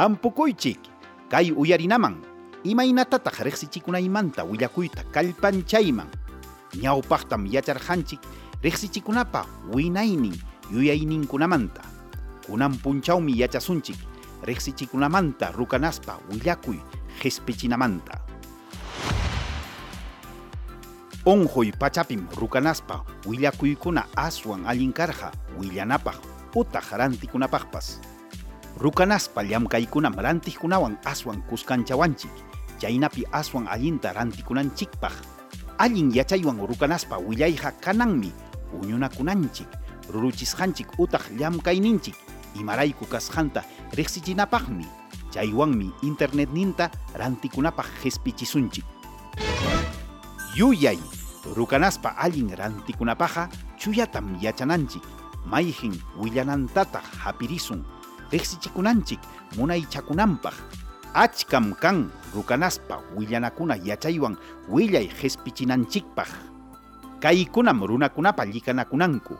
hampukuychik kay uyarinaman. Imaynatataq riqsichikunaymanta willakuyta kallpanchayman. Ñawpaqtam yacharqanchik riqsichikunapa winaynin yuyayninkunamanta. Kunan punchawmi yachasunchik riqsichikunamanta rukanaspa willakuy qhispichinamanta. Onjoy pachapim rukanaspa willakuykuna aswan allinkarqa willanapaq utaq rantikunapaqpas rukanaspa llamkaykunam rantijkunawan aswan kuskanchawanchik. Chaynapi aswan allinta rantikunanchikpaq allin yachaywan rukanaspa willayqa kananmi puñunakunanchik. Ruruchisqanchik utaq llamkayninchik imarayku kasqanta riqsichinapaqmi. Chaywanmi internetninta rantikunapaq qhispichisunchik yuyay rukanaspa allin rantikunapaqa chuyatam yachananchik. Mayjin willanantataq hapirisun riqsichikunanchik munaychakunanpaq achkam kan rukanaspa willanakuna yachaywan willay qhispichinanchikpaq kaykunam runakunapa llikanakunanku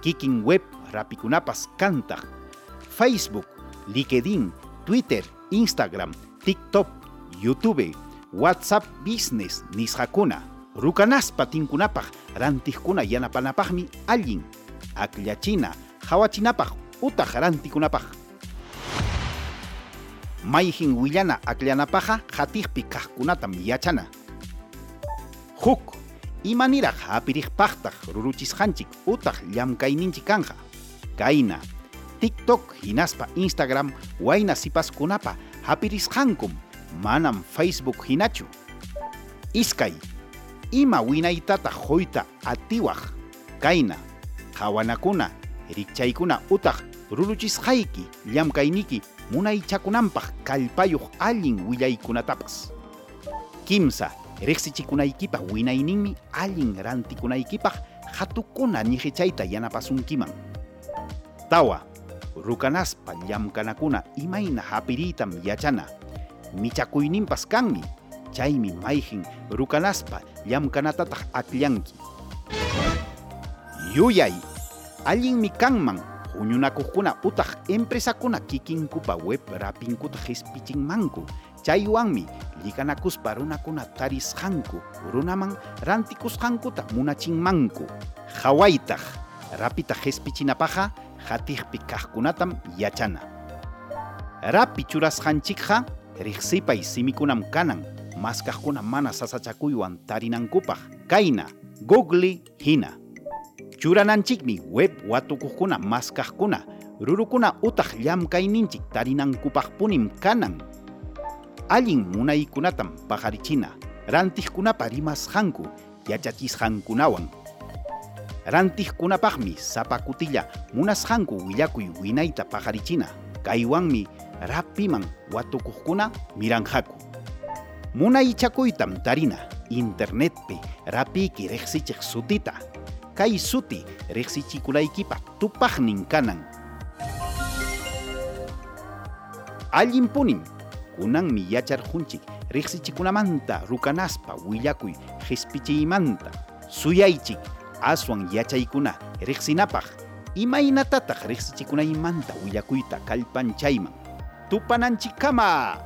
kikin web rapikunapas kantaq. Facebook linkedin twitter instagram tiktok youtube whatsapp business nisqakuna. Rukanaspa tinkunapaq rantijkuna yanapanapaqmi allin. Akllachina hawachinapaq utaq rantikunapaq mayjin willana akllanapaqa qhatiqpi kaqkunatam yachana. Huk imaniraq hapiriqpaqtaq ruruchisqanchik utaq llamkayninchik kanja kayna tiktok hinaspa instagram wayna sipaskunapa hapirisqankum manam facebook hinachu. Iskay ima winaytataq hoyta atiwaq kayna qhawanakuna rikchaykuna utaq ruruchisqayki llamkayniki munaychakunanpaq kallpayuq allin willaykunatapas kimsa riqsichikunaykipaq winayninmi allin rantikunaykipaq hatukuna ñiqichayta yanapasunkiman. Tawa rukanaspa llamkanakuna imayna hapiritam yachana. Michakuyninpas kanmi chaymi mayjin rukanaspa llamkanatataq akllanki. Yuyay allinmi kanman huñunakuqkuna utaq empresakuna kikinkupa web rapinkuta qhispichinmanku chaywanmi llikanakuspa runakuna tarisqanku runaman rantikusqankuta munachinmanku hawaytaq rapita qhispichinapaqqa hatiqpi kaqkunatam yachana. Rapi churasqanchikqa riqsipay simikunam kanan maskaqkuna mana sasachakuywan tarinankupaq kayna google hina churananchikmi web watukuqkuna maskaqkuna rurukuna utaq llamkayninchik tarinankupaqpunim kanan. Allin munaykunatam paqarichina rantijkunapa rimasqanku yachachisqankunawan rantijkunapaqmi sapakutilla munasqanku willakuy winayta paqarichina kaywanmi rapiman watukuqkuna miranqaku munaychakuytam tarina internetpi rapiki riqsichiq sutita kay suti riqsichikunaykipaq tupaqnin kanan allinpunim kunanmi yacharqunchik riqsichikunamanta rukanaspa willakuy qhispichiymanta suyaychik aswan yachaykuna riqsinapaq imaynatataq riqsichikunaymanta willakuyta kallpanchayman tupananchikkama